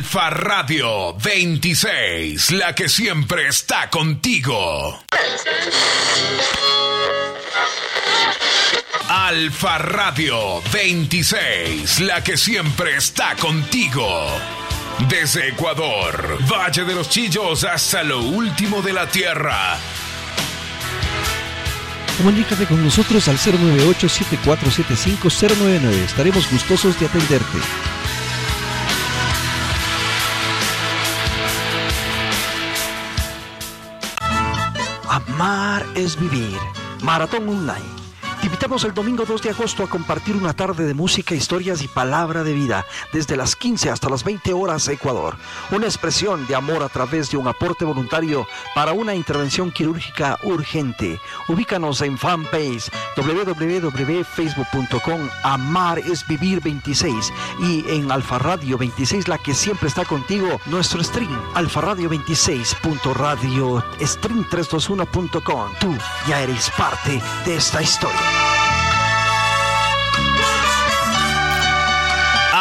Alfa Radio 26, la que siempre está contigo. Alfa Radio 26, la que siempre está contigo. Desde Ecuador, Valle de los Chillos hasta lo último de la Tierra. Comunícate con nosotros al 098-7475-099. Estaremos gustosos de atenderte. Es vivir. Maratón Online te invitamos el domingo 2 de agosto a compartir una tarde de música, historias y palabra de vida desde las 15 hasta las 20 horas Ecuador. Una expresión de amor a través de un aporte voluntario para una intervención quirúrgica urgente. Ubícanos en fanpage www.facebook.com Amar es vivir 26 y en Alfa Radio 26 la que siempre está contigo nuestro stream Alfa Radio 26.radio stream321.com. Tú ya eres parte de esta historia.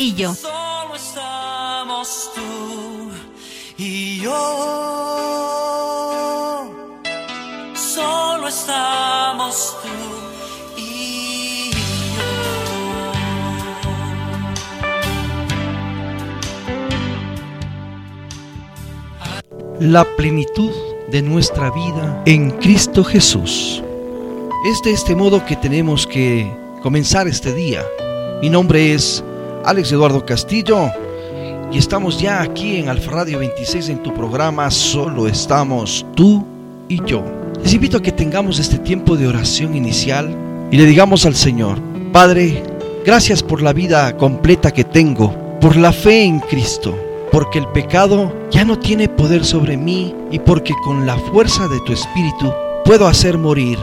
Solo estamos tú y yo. Solo estamos tú y yo. La plenitud de nuestra vida en Cristo Jesús. Es de este modo que tenemos que comenzar este día. Mi nombre es Alex Eduardo Castillo y estamos ya aquí en Alfa Radio 26 en tu programa Solo estamos tú y yo. Les invito a que tengamos este tiempo de oración inicial y le digamos al Señor, Padre, gracias por la vida completa que tengo, por la fe en Cristo, porque el pecado ya no tiene poder sobre mí y porque con la fuerza de tu Espíritu puedo hacer morir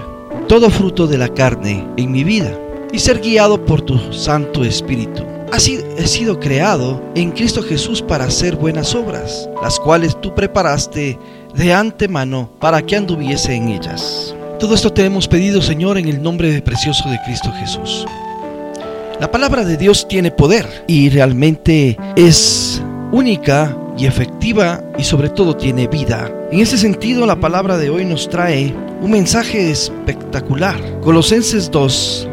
todo fruto de la carne en mi vida y ser guiado por tu Santo Espíritu. He sido creado en Cristo Jesús para hacer buenas obras, las cuales tú preparaste de antemano para que anduviese en ellas. Todo esto te hemos pedido, Señor, en el nombre precioso de Cristo Jesús. La palabra de Dios tiene poder y realmente es única y efectiva y sobre todo tiene vida. En ese sentido, la palabra de hoy nos trae un mensaje espectacular. Colosenses 2,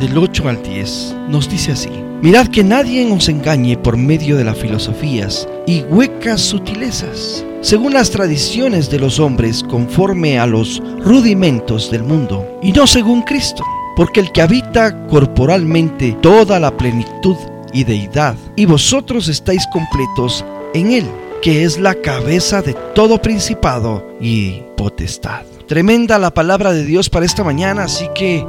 del 8 al 10, nos dice así. Mirad que nadie os engañe por medio de las filosofías y huecas sutilezas, según las tradiciones de los hombres conforme a los rudimentos del mundo, y no según Cristo, porque el que habita corporalmente toda la plenitud y deidad, y vosotros estáis completos en él, que es la cabeza de todo principado y potestad. Tremenda la palabra de Dios para esta mañana, así que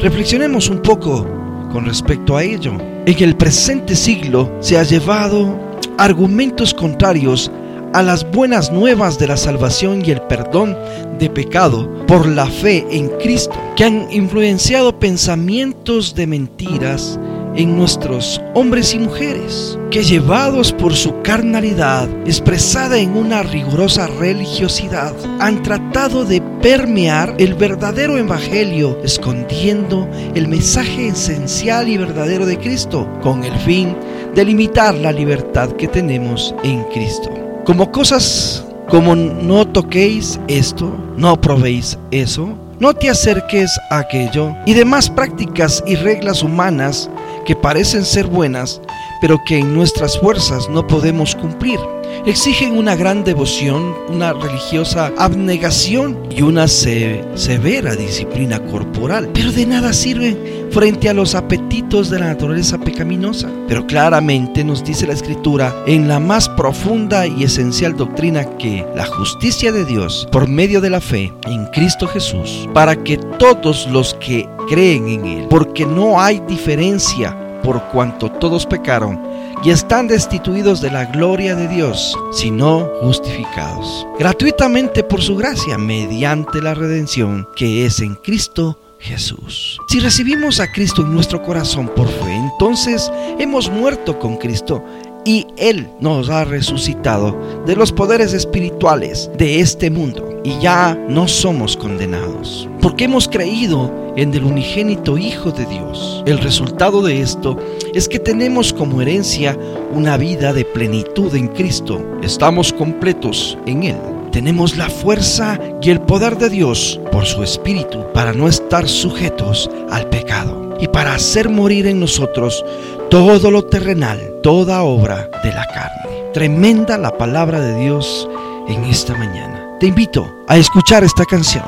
reflexionemos un poco con respecto a ello. En el presente siglo se ha llevado argumentos contrarios a las buenas nuevas de la salvación y el perdón de pecado por la fe en Cristo, que han influenciado pensamientos de mentiras en nuestros hombres y mujeres, que llevados por su carnalidad expresada en una rigurosa religiosidad, han tratado de permear el verdadero evangelio, escondiendo el mensaje esencial y verdadero de Cristo, con el fin de limitar la libertad que tenemos en Cristo. Como cosas como no toquéis esto, no probéis eso, no te acerques a aquello y demás prácticas y reglas humanas que parecen ser buenas, pero que en nuestras fuerzas no podemos cumplir. Exigen una gran devoción, una religiosa abnegación y una severa disciplina corporal, pero de nada sirven frente a los apetitos de la naturaleza pecaminosa. Pero claramente nos dice la Escritura en la más profunda y esencial doctrina que la justicia de Dios por medio de la fe en Cristo Jesús, para que todos los que creen en Él, porque no hay diferencia por cuanto todos pecaron, y están destituidos de la gloria de Dios, sino justificados gratuitamente por su gracia mediante la redención que es en Cristo Jesús. Si recibimos a Cristo en nuestro corazón por fe, entonces hemos muerto con Cristo y Él nos ha resucitado de los poderes espirituales de este mundo y ya no somos condenados, porque hemos creído en el unigénito Hijo de Dios. El resultado de esto es que tenemos como herencia una vida de plenitud en Cristo. Estamos completos en Él. Tenemos la fuerza y el poder de Dios por su Espíritu para no estar sujetos al pecado y para hacer morir en nosotros todo lo terrenal, toda obra de la carne. Tremenda la palabra de Dios en esta mañana. Te invito a escuchar esta canción.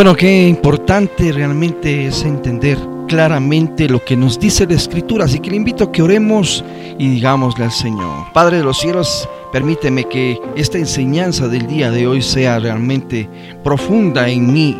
Bueno, qué importante realmente es entender claramente lo que nos dice la Escritura, así que le invito a que oremos y digámosle al Señor, Padre de los cielos, permíteme que esta enseñanza del día de hoy sea realmente profunda en mí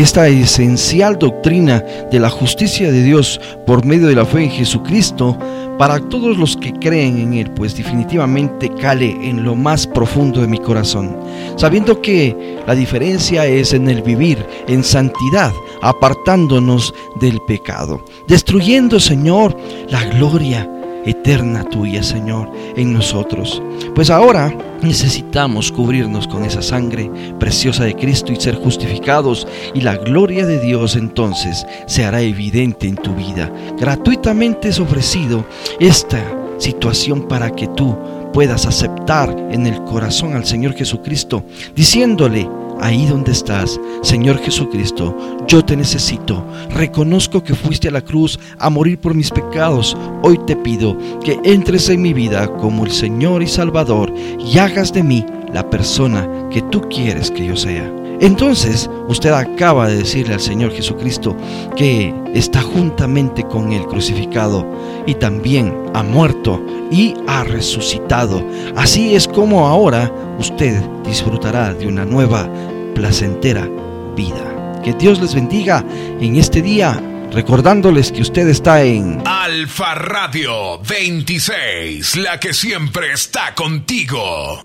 esta esencial doctrina de la justicia de Dios por medio de la fe en Jesucristo, para todos los que creen en Él, pues definitivamente cale en lo más profundo de mi corazón, sabiendo que la diferencia es en el vivir en santidad, apartándonos del pecado, destruyendo, Señor, la gloria eterna tuya, Señor, en nosotros. Pues ahora necesitamos cubrirnos con esa sangre preciosa de Cristo y ser justificados y la gloria de Dios entonces se hará evidente en tu vida. Gratuitamente es ofrecido esta situación para que tú puedas aceptar en el corazón al Señor Jesucristo, diciéndole, ahí donde estás, Señor Jesucristo, yo te necesito. Reconozco que fuiste a la cruz a morir por mis pecados. Hoy te pido que entres en mi vida como el Señor y Salvador y hagas de mí la persona que tú quieres que yo sea. Entonces usted acaba de decirle al Señor Jesucristo que está juntamente con Él crucificado y también ha muerto y ha resucitado. Así es como ahora usted disfrutará de una nueva, placentera vida. Que Dios les bendiga en este día, recordándoles que usted está en Alfa Radio 26, la que siempre está contigo.